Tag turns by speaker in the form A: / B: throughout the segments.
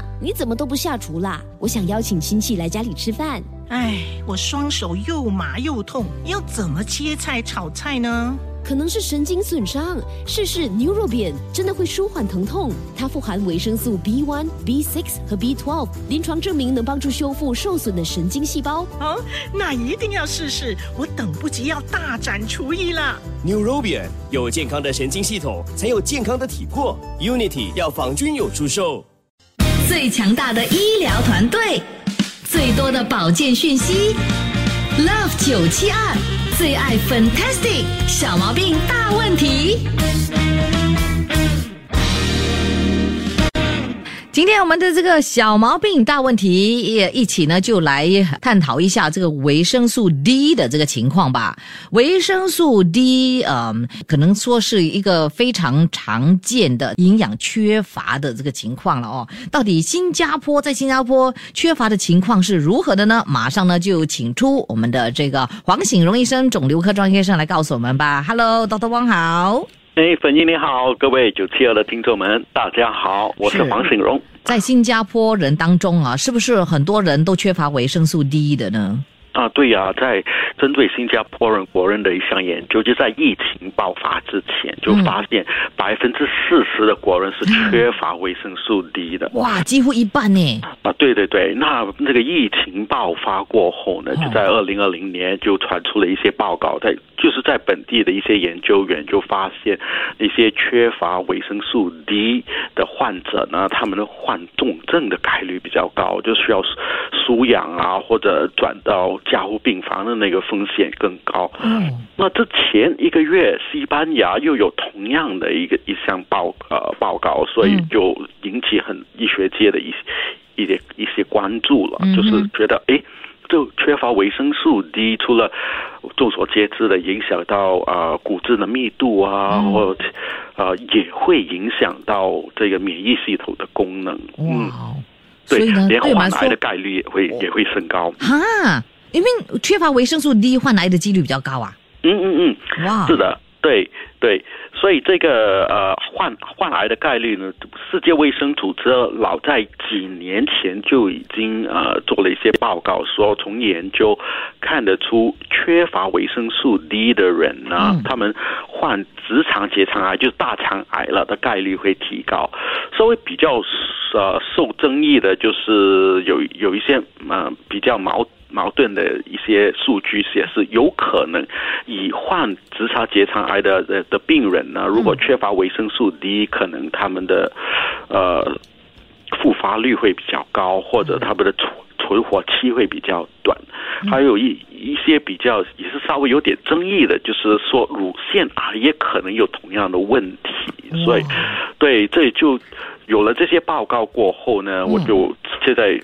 A: 妈，你怎么都不下厨啦？我想邀请亲戚来家里吃饭。
B: 哎，我双手又麻又痛，要怎么切菜炒菜呢？
A: 可能是神经损伤，试试 Neurobian 真的会舒缓疼痛。它富含维生素 B1、B6 和 B12，临床证明能帮助修复受损的神经细胞。
B: 哦，那一定要试试，我等不及要大展厨艺了。
C: Neurobian 有健康的神经系统，才有健康的体魄。Unity 药房均有出售。
D: 最强大的医疗团队，最多的保健讯息，Love 九七二最爱 Fantastic 小毛病大问题。
E: 今天我们的这个小毛病大问题也一起呢，就来探讨一下这个维生素 D 的这个情况吧。维生素 D，嗯，可能说是一个非常常见的营养缺乏的这个情况了哦。到底新加坡在新加坡缺乏的情况是如何的呢？马上呢就请出我们的这个黄醒荣医生，肿瘤科专业医生来告诉我们吧。Hello，Dr. 汪好。
F: 哎，粉英你好，各位九七二的听众们，大家好，我是
E: 是
F: 黄醒荣。
E: 在新加坡人当中啊，是不是很多人都缺乏维生素 D 的呢？
F: 啊，对呀、在针对新加坡人国人的一项研究，就在疫情爆发之前就发现百分之四十的国人是缺乏维生素 D 的。
E: 哇，几乎一半呢。
F: 啊，对对对，那那个疫情爆发过后呢，
E: 哦
F: 就在二零二零年就传出了一些报告，在就是在本地的一些研究员就发现，一些缺乏维生素 D 的患者呢，他们的患重症的概率比较高，就需要输氧啊，或者转到加护病房的那个风险更高。
E: 嗯，
F: 那之前一个月，西班牙又有同样的一个一项报呃报告，所以
E: 嗯。
F: 就引起很医学界的一些一些一些关注了，
E: 嗯
F: 就是觉得诶，就缺乏维生素 D，除了众所皆知的影响到呃骨质的密度啊，
E: 嗯
F: 或呃也会影响到这个免疫系统的功能。嗯，对连患癌的概率也会也会升高。
E: 哈，因为缺乏维生素 D 患癌的几率比较高啊。
F: 嗯嗯嗯。
E: 哇，
F: 是的，对对，所以这个呃患患癌的概率呢，世界卫生组织老在几年前就已经呃做了一些报告，说从研究看得出缺乏维生素 D 的人呢，
E: 嗯
F: 他们患直肠结肠癌就是大肠癌了的概率会提高。稍微比较呃受争议的就是有有一些呃比较矛。矛盾的一些数据显示，有可能以患直肠结肠癌的的的病人呢，如果缺乏维生素 D，可能他们的呃复发率会比较高，或者他们的存存活期会比较短。还有一一些比较也是稍微有点争议的，就是说乳腺癌也可能有同样的问题，所以对这就有了这些报告过后呢，我就现在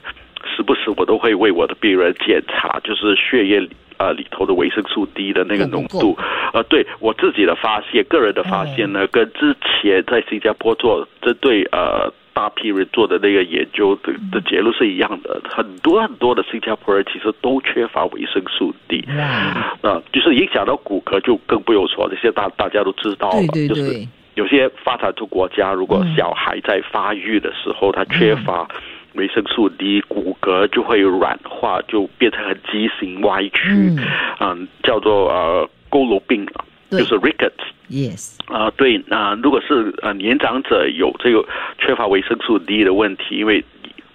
F: 时不时我都会为我的病人检查，就是血液里。呃，里头的维生素 D 的那个浓度，呃，对我自己的发现，个人的发现呢，跟之前在新加坡做针对呃大批人做的那个研究的的结论是一样的，很多很多的新加坡人其实都缺乏维生素 D，
E: 哇，
F: 呃，就是影响到骨骼就更不用说，这些大大家都知道了，
E: 对对
F: 就是，有些发展中国家，如果
E: 嗯。
F: 小孩在发育的时候，他缺乏维生素 D，骨骼就会软化，就变成很畸形歪曲，
E: 嗯。
F: 嗯，叫做呃佝偻病就是 rickets。
E: ，yes，
F: 啊、对，那、如果是呃年长者有这个缺乏维生素 D 的问题，因为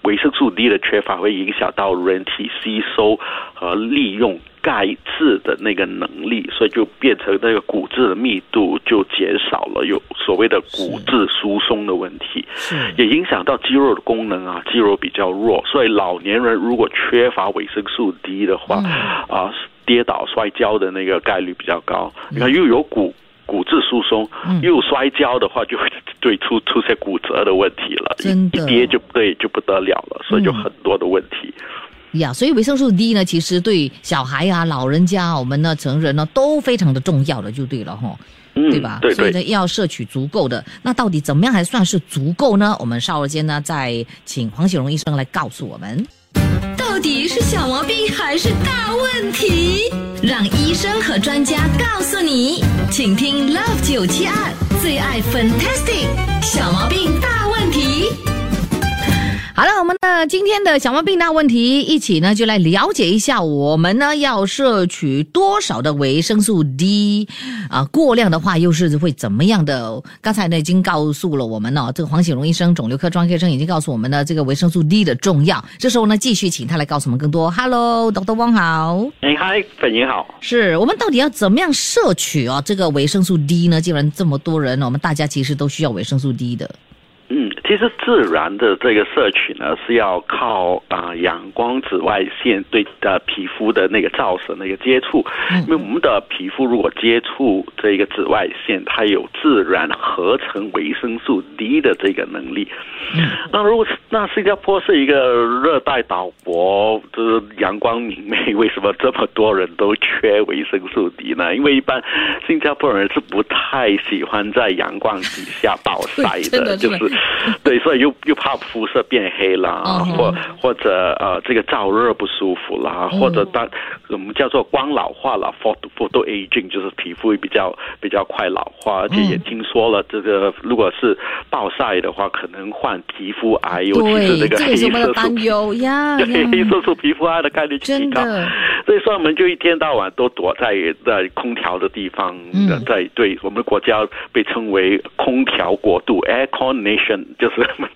F: 维生素 D 的缺乏会影响到人体吸收和利用钙质的那个能力，所以就变成那个骨质的密度就减少了，有所谓的骨质疏松的问题，
E: 是，
F: 也影响到肌肉的功能啊，肌肉比较弱，所以老年人如果缺乏维生素 D 的话，啊、跌倒摔跤的那个概率比较高。你看又有骨骨质疏松，
E: 嗯
F: 又摔跤的话，就会对出出现骨折的问题了，一
E: 真的
F: 一跌就对就不得了了，所以就
E: 嗯
F: 很多的问题。
E: 呀，所以维生素 D 呢，其实对小孩啊、老人家啊、我们呢、成人呢都非常的重要的，就对了哈。
F: 嗯，
E: 对吧？
F: 对对
E: 所以呢，要摄取足够的。那到底怎么样还算是足够呢？我们稍后间呢，再请黄雪荣医生来告诉我们。
D: 到底是小毛病还是大问题？让医生和专家告诉你。请听 Love 九七二最爱 Fantastic 小毛病大问题。
E: 好了，我们呢今天的小毛病大问题，一起呢就来了解一下，我们呢要摄取多少的维生素 D 啊？过量的话又是会怎么样的？刚才呢已经告诉了我们哦，这个黄显荣医生，肿瘤科专科医生已经告诉我们呢，这个维生素 D 的重要。这时候呢，继续请他来告诉我们更多。Hello，Dr. 汪好，
F: 哎，嗨，粉莹好。
E: 是我们到底要怎么样摄取啊这个维生素 D 呢？既然这么多人，我们大家其实都需要维生素 D 的。
F: 嗯，其实自然的这个摄取呢，是要靠啊、阳光紫外线对的皮肤的那个照射那个接触，因为我们的皮肤如果接触这个紫外线，它有自然合成维生素 D 的这个能力。那如果那新加坡是一个热带岛国，就是阳光明媚，为什么这么多人都缺维生素 D 呢？因为一般新加坡人是不太喜欢在阳光底下暴晒
E: 的
F: 就是对，所以又又怕肤色变黑啦，
E: 嗯
F: 或或者呃这个燥热不舒服啦，或者当我们叫做光老化了，photo photo aging，就是皮肤比较比较快老化，而且也听说了，这个如果是暴晒的话，可能患皮肤癌，尤其是，
E: 这
F: 那个黑色素。对，黑色素皮肤癌的概率就提高。所以说，我们就一天到晚都躲在在空调的地方，
E: 嗯
F: 在对我们国家被称为空调国度 （aircon nation），就是我们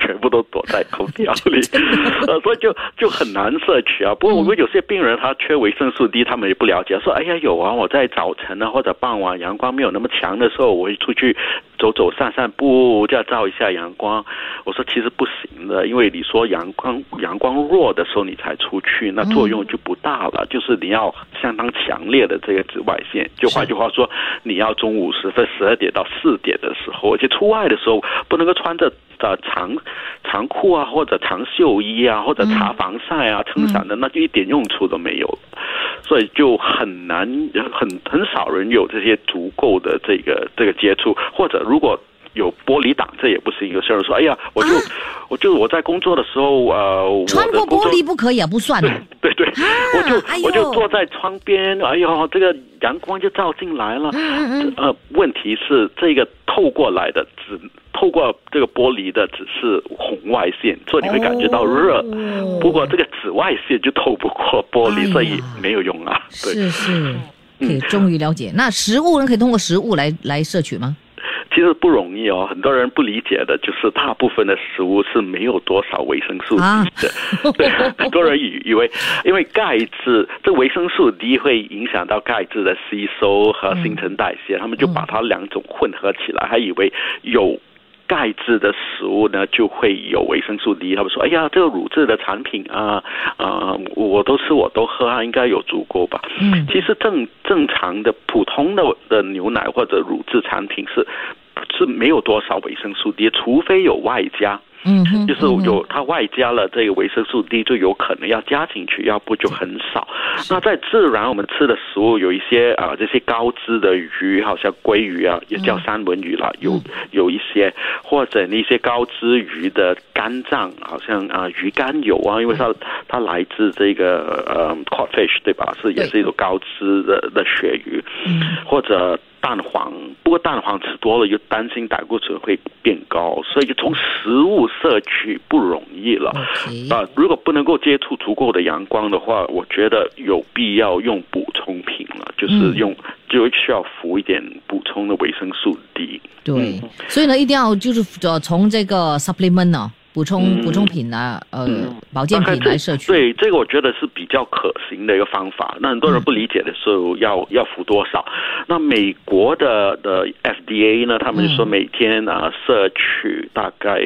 F: 全部都躲在空调里，呃，所以就就很难摄取啊。不过我们有些病人他缺维生素 D，他们也不了解，说哎呀有啊，我在早晨呢或者傍晚阳光没有那么强的时候，我会出去走走散散步，这样照一下阳光。我说其实不行的，因为你说阳光阳光弱的时候你才出去，那作用就不大了。就是你要相当强烈的这个紫外线，就换句话说，你要中午时分十二点到四点的时候，而且出外的时候不能够穿着呃长长裤啊，或者长袖衣啊，或者擦防晒啊、撑伞的，那就一点用处都没有。所以就很难，很很少人有这些足够的这个这个接触，或者如果。有玻璃挡，这也不是一个事儿说：“哎呀，我就、我就我在工作的时候，呃，我
E: 穿过玻璃不可以啊，不算 对。
F: 对对，我就、
E: 哎
F: 我就坐在窗边，哎呦，这个阳光就照进来了。
E: 嗯
F: 呃，问题是这个透过来的只透过这个玻璃的只是红外线，所以你会感觉到热。
E: 哦
F: 不过这个紫外线就透不过玻璃，
E: 哎
F: 所以没有用啊。对，
E: 是是，可以终于了解。那食物呢？可以通过食物来来摄取吗？
F: 其实不容易哦。很多人不理解的就是大部分的食物是没有多少维生素 D
E: 啊
F: 的。对，很多人以以为因为钙质，这维生素 D 会影响到钙质的吸收和新陈代谢，他们就把它两种混合起来，还以为有。钙质的食物呢，就会有维生素 D。他们说：“哎呀，这个乳制的产品啊，啊、我都吃，我都喝啊，应该有足够吧？”
E: 嗯
F: 其实正正常的普通的的牛奶或者乳制产品是是没有多少维生素 D，除非有外加。
E: 嗯哼，
F: 就是有它外加了这个维生素 D，就有可能要加进去，要不就很少。那在自然我们吃的食物有一些啊、这些高脂的鱼，好像鲑鱼啊，也叫三文鱼啦，有有一些或者那些高脂鱼的肝脏，好像啊、鱼肝油啊，因为它它来自这个呃 cod fish 对吧？是也是一种高脂的的鳕鱼，或者。蛋黄，不过蛋黄吃多了又担心胆固醇会变高，所以就从食物摄取不容易了。啊、如果不能够接触足够的阳光的话，我觉得有必要用补充品了，就是
E: 嗯
F: 用、就需要服一点补充的维生素 D。
E: 对，所以呢，一定要就是呃从这个 supplement 呢、补充、
F: 嗯
E: 补充品啊，呃，保健品来摄取。
F: 对，这个我觉得是比较可行的一个方法。那很多人不理解的时候要，要服多少？那美国的的 FDA 呢，他们就说每天啊摄取大概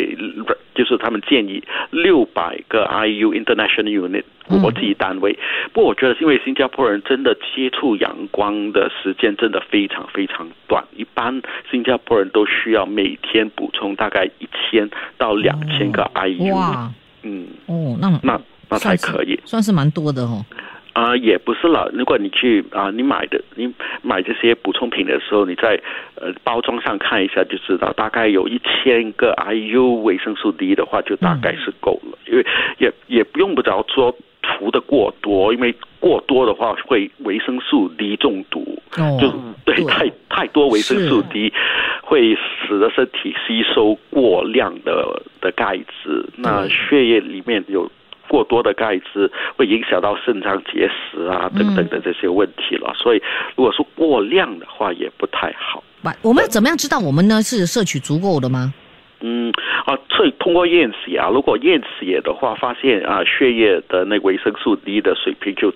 F: 就是他们建议六百个 IU International Unit 国际单位。不过我觉得，因为新加坡人真的接触阳光的时间真的非常非常短，一般新加坡人都需要每天补充大概一千到两千个 IU。
E: 哇，
F: 嗯，
E: 哦，那
F: 那那才可以。
E: 算是蛮多的哦。
F: 啊、也不是了。如果你去啊、你买的你买这些补充品的时候，你在呃包装上看一下就知道，大概有一千个 IU 维生素 D 的话，就大概是够了。因为也也不用不着说涂的过多，因为过多的话会维生素 D 中毒。
E: 哦
F: 就对
E: 对
F: 太太多维生素 D 会会使得身体吸收过量的的钙质，那血液里面有过多的钙质，会影响到肾脏结石啊等等的这些问题了。所以，如果说过量的话，也不太好。
E: 不，我们怎么样知道我们呢是摄取足够的吗？
F: 嗯啊，所以通过验血啊，如果验血的话，发现啊血液的那维生素 D 的水平就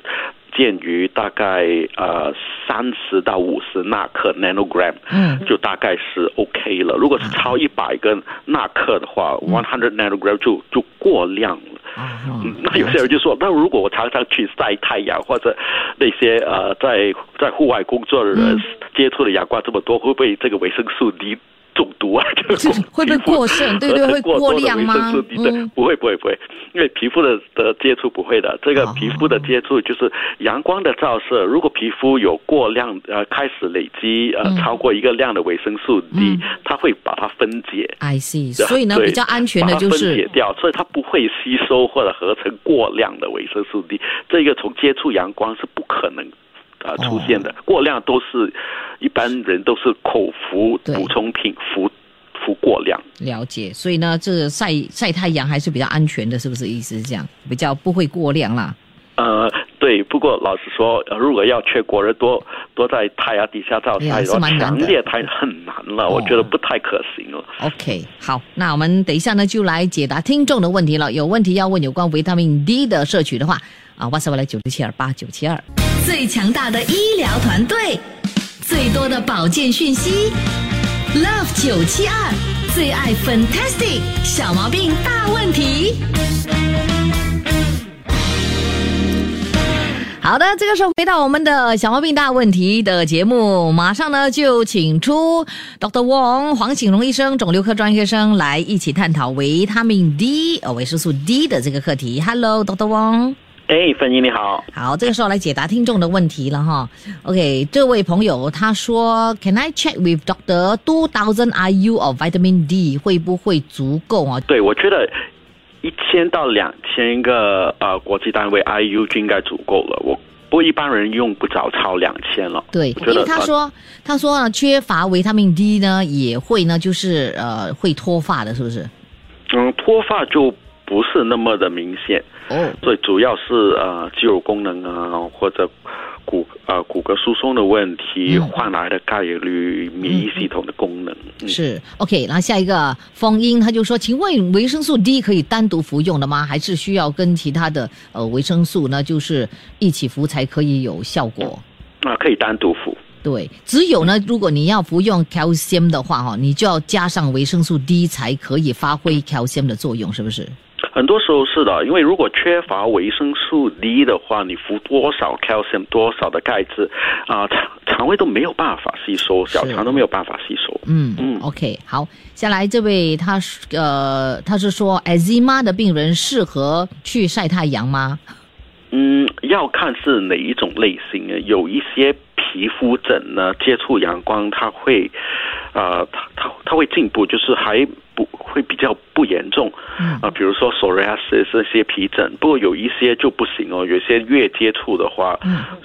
F: 鉴于大概呃三十到五十纳克 nanogram，
E: 嗯，
F: 就大概是 OK 了。如果是超一百个纳克的话，one hundred nanogram 就就过量了。嗯，那有些人就说，那如果我常常去晒太阳，或者那些呃在在户外工作的人接触的阳光这么多，会不会这个维生素 D 中毒啊？
E: 就是会不会过剩？对对，会过量吗？
F: 嗯，不会不会不会，因为皮肤的的接触不会的。这个皮肤的接触就是阳光的照射，如果皮肤有过量呃开始累积呃超过一个量的维生素 D，它会把它分解。
E: I see，所以呢比较安全的就
F: 分解掉，所以它不会吸收或者合成过量的维生素 D。这个从接触阳光是不可能。啊，出现的过量都是一般人都是口服
E: 对
F: 补充品服服过量。
E: 了解，所以呢这个晒晒太阳还是比较安全的，是不是意思是这样？比较不会过量啦。
F: 呃，对，不过老实说，呃如果要全国人多多在太阳底下照晒，要
E: 是蛮
F: 强烈太很难了，我觉得不太可行了。
E: OK，好，那我们等一下呢就来解答听众的问题了。有问题要问有关维他命 D 的摄取的话，啊，WhatsApp 来九六七二八九七二。
D: 最强大的医疗团队，最多的保健讯息，Love 九七二最爱 Fantastic 小毛病大问题。
E: 好的，这个时候回到我们的小毛病大问题的节目，马上呢就请出 Doctor Wong 黄景荣医生，肿瘤科专科医生来一起探讨维他命 D 呃维生素 D 的这个课题。Hello，Doctor Wong。
F: 哎，芬妮你好，
E: 好，这个时候来解答听众的问题了哈。OK，这位朋友他说，Can I check with doctor two thousand IU of vitamin D 会不会足够啊？
F: 对我觉得一千到两千个呃国际单位 IU 就应该足够了。我不过一般人用不着超两千了。
E: 对，因为他说他说呢，缺乏维他命 D 呢也会呢，就是呃会脱发的，是不是？
F: 嗯，脱发就不是那么的明显。
E: 哦，
F: 所以主要是呃肌肉功能啊，或者骨呃骨骼疏松的问题，
E: 嗯
F: 换来的概率免疫系统的功能。嗯、
E: 是 OK。然后下一个风英他就说，请问维生素 D 可以单独服用的吗？还是需要跟其他的呃维生素呢，就是一起服才可以有效果？
F: 啊，可以单独服。
E: 对，只有呢，如果你要服用 calcium 的话，哈，你就要加上维生素 D 才可以发挥 calcium 的作用，是不是？
F: 很多时候是的，因为如果缺乏维生素 D 的话，你服多少 calcium 多少的钙质啊、肠肠胃都没有办法吸收，小肠都没有办法吸收。
E: 嗯
F: 嗯
E: o k 好，下来这位他是呃，他是说 eczema 的病人适合去晒太阳吗？
F: 嗯，要看是哪一种类型的，有一些皮肤疹呢，接触阳光它会，呃，它它它会进步，就是还不会比较不严重，啊、
E: 嗯
F: 比如说 psoriasis 这些皮疹，不过有一些就不行哦，有些越接触的话，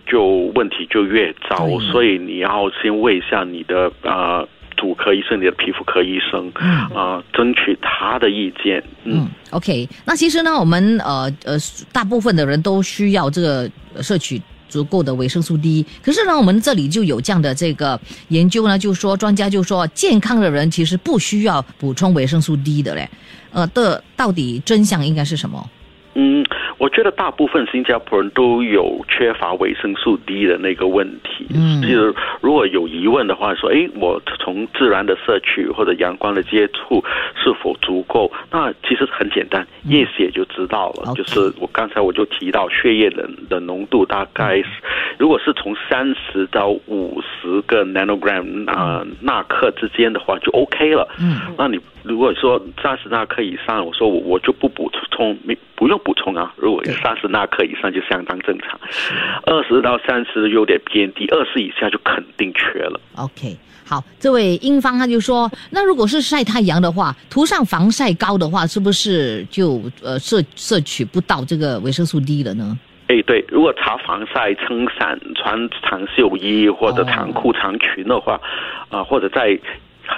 F: 就问题就越糟，
E: 对
F: 所以你要先问一下你的呃。主科医生，你的皮肤科医生，啊、争取他的意见。嗯
E: 嗯，OK。那其实呢，我们呃呃，大部分的人都需要这个呃摄取。足够的维生素 D，可是呢，我们这里就有这样的这个研究呢，就说专家就说，健康的人其实不需要补充维生素 D 的嘞，呃的到底真相应该是什么？
F: 嗯，我觉得大部分新加坡人都有缺乏维生素 D 的那个问题。
E: 嗯
F: 就是如果有疑问的话，说，哎，我从自然的摄取或者阳光的接触是否足够？那其实很简单，验血就知道了。就是我刚才我就提到血液的的浓度大概是，如果是从三十到五十个 nanogram 啊、纳克之间的话，就 OK 了。
E: 嗯，
F: 那你如果说三十纳克以上，我说我我就不补充，没不用补充啊。如三十纳克以上就相当正常，二十到三十有点偏低，二十以下就肯定缺了。
E: OK，好，这位英方他就说，那如果是晒太阳的话，涂上防晒膏的话，是不是就呃摄摄取不到这个维生素 D 了呢？
F: 哎，对，如果擦防晒、撑伞、穿长袖衣或者长裤、长裙的话，啊、或者在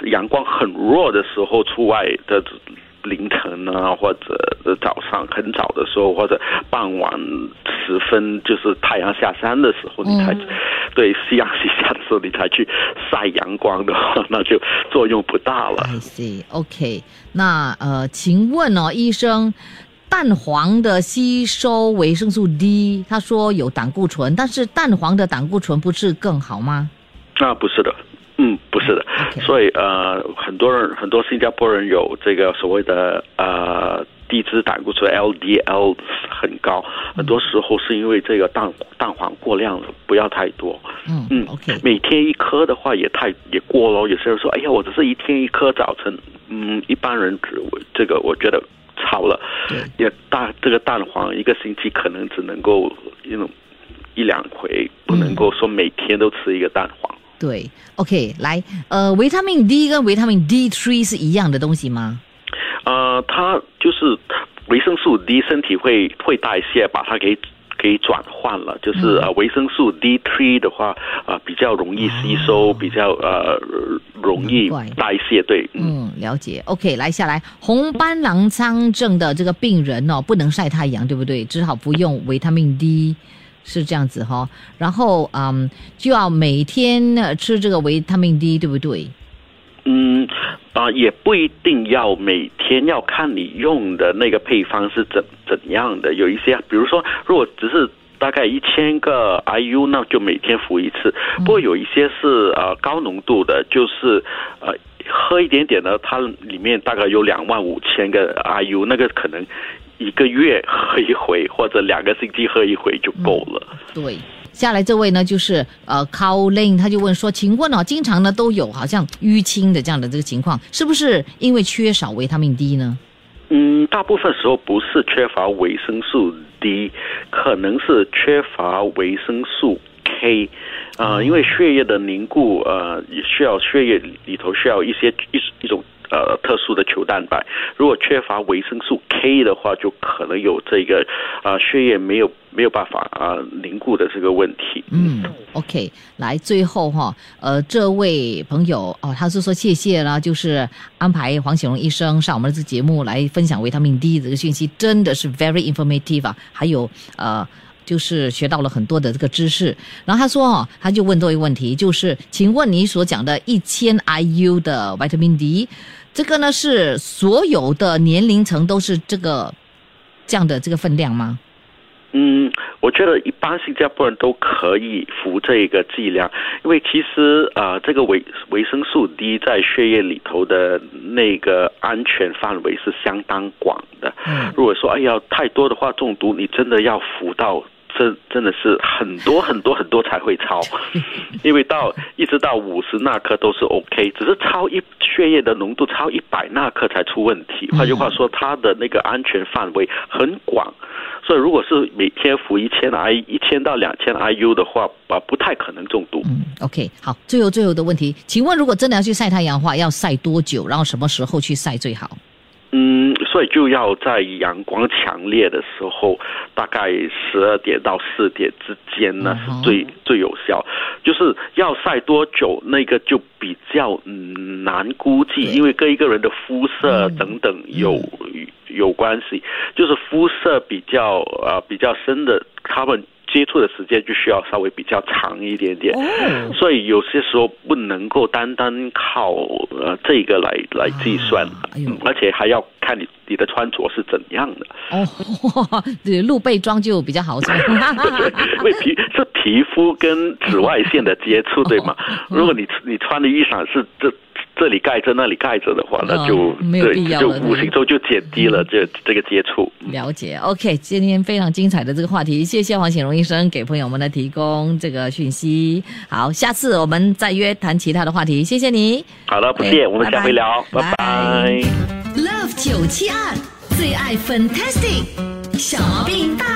F: 阳光很弱的时候出外的。凌晨啊，或者早上很早的时候，或者傍晚时分，就是太阳下山的时候，你才对夕阳西下的时候，你才去晒阳光的话，那就作用不大了。
E: I see. OK，那呃，请问哦，医生，蛋黄的吸收维生素 D，他说有胆固醇，但是蛋黄的胆固醇不是更好吗？
F: 那不是的，是的。
E: OK
F: 所以呃，很多人很多新加坡人有这个所谓的呃低脂胆固醇 LDL 很高，很多时候是因为这个蛋蛋黄过量了，不要太多。
E: 嗯
F: 嗯
E: o k
F: 每天一颗的话也太也过咯。有些人说，哎呀，我只是一天一颗早晨，嗯，一般人只这个我觉得超了。
E: 对
F: 也大这个蛋黄一个星期可能只能够一种一两回，不能够说每天都吃一个蛋黄。
E: 对，OK，来，呃，维他命 D 跟维他命 dtree 是一样的东西吗？
F: 呃，它就是维生素 D，身体会会代谢，把它给给转换了。就是呃，维生素 D3 的话，呃，比较容易吸收，比较呃容易代谢。对，嗯。
E: 嗯，了解。OK，来下来，红斑狼疮症的这个病人哦，不能晒太阳，对不对？只好服用维他命 D，是这样子哈、然后嗯，就要每天呢吃这个维他命 D，对不对？
F: 嗯，啊、也不一定要每天要看你用的那个配方是怎怎样的。有一些，比如说，如果只是大概一千个 IU，那就每天服一次。不过有一些是呃高浓度的，就是呃喝一点点的，它里面大概有两万五千个 IU，那个可能一个月喝一回，或者两个星期喝一回就够了。
E: 对。下来这位呢，就是呃 Colin，他就问说，请问哦，经常呢都有好像淤青的这样的这个情况，是不是因为缺少维他命 D 呢？
F: 嗯，大部分时候不是缺乏维生素 D，可能是缺乏维生素 K，啊、因为血液的凝固，呃，也需要血液里里头需要一些一一种呃特殊的球蛋白，如果缺乏维生素 K 的话，就可能有这个啊、血液没有没有办法啊、凝固的这个问题。
E: 嗯，OK，来最后哈，呃，这位朋友哦，他是说谢谢啦，就是安排黄显荣医生上我们这个节目来分享维他命 D 这个讯息，真的是 very informative 啊，还有呃。就是学到了很多的这个知识，然后他说哦，他就问这个问题，就是请问你所讲的一千 IU 的维他命 D，这个呢是所有的年龄层都是这个这样的这个分量吗？
F: 嗯，我觉得一般新加坡人都可以服这个剂量，因为其实呃，这个维维生素 D 在血液里头的那个安全范围是相当广的。
E: 嗯
F: 如果说哎呀太多的话中毒，你真的要服到。真真的是很多很多很多才会超，因为到一直到五十纳克都是 OK，只是超一血液的浓度超一百纳克才出问题。换句话说，它的那个安全范围很广，所以如果是每天服一千 I 一千到两千 IU 的话，啊，不太可能中毒。
E: 嗯，OK，好，最后最后的问题，请问如果真的要去晒太阳的话，要晒多久？然后什么时候去晒最好？
F: 嗯，所以就要在阳光强烈的时候，大概十二点到四点之间呢是最最有效。就是要晒多久，那个就比较嗯难估计，因为跟一个人的肤色
E: 嗯
F: 等等有、有关系。就是肤色比较呃比较深的，他们接触的时间就需要稍微比较长一点点。
E: 哦
F: 所以有些时候不能够单单靠呃这个来来计算，
E: 啊哎
F: 嗯而且还要看你你的穿着是怎样的。
E: 哦，对，露背装就比较好，是吧？
F: 因为皮 是皮肤跟紫外线的接触，对吗？
E: 哦
F: 如果你你穿的衣裳是这这里盖着那里盖着的话，那就
E: 哦没有必要
F: 就
E: 了就
F: 无形中就减低了这这个接触。
E: 了解，OK，今天非常精彩的这个话题，谢谢黄显荣医生给朋友们的提供这个讯息。好，下次我们再约谈其他的话题，谢谢你。
F: 好了，不
E: 哎
F: 见，我们下回聊，
E: 拜拜
F: 拜拜
D: Love 九七二最爱 Fantastic 小毛病大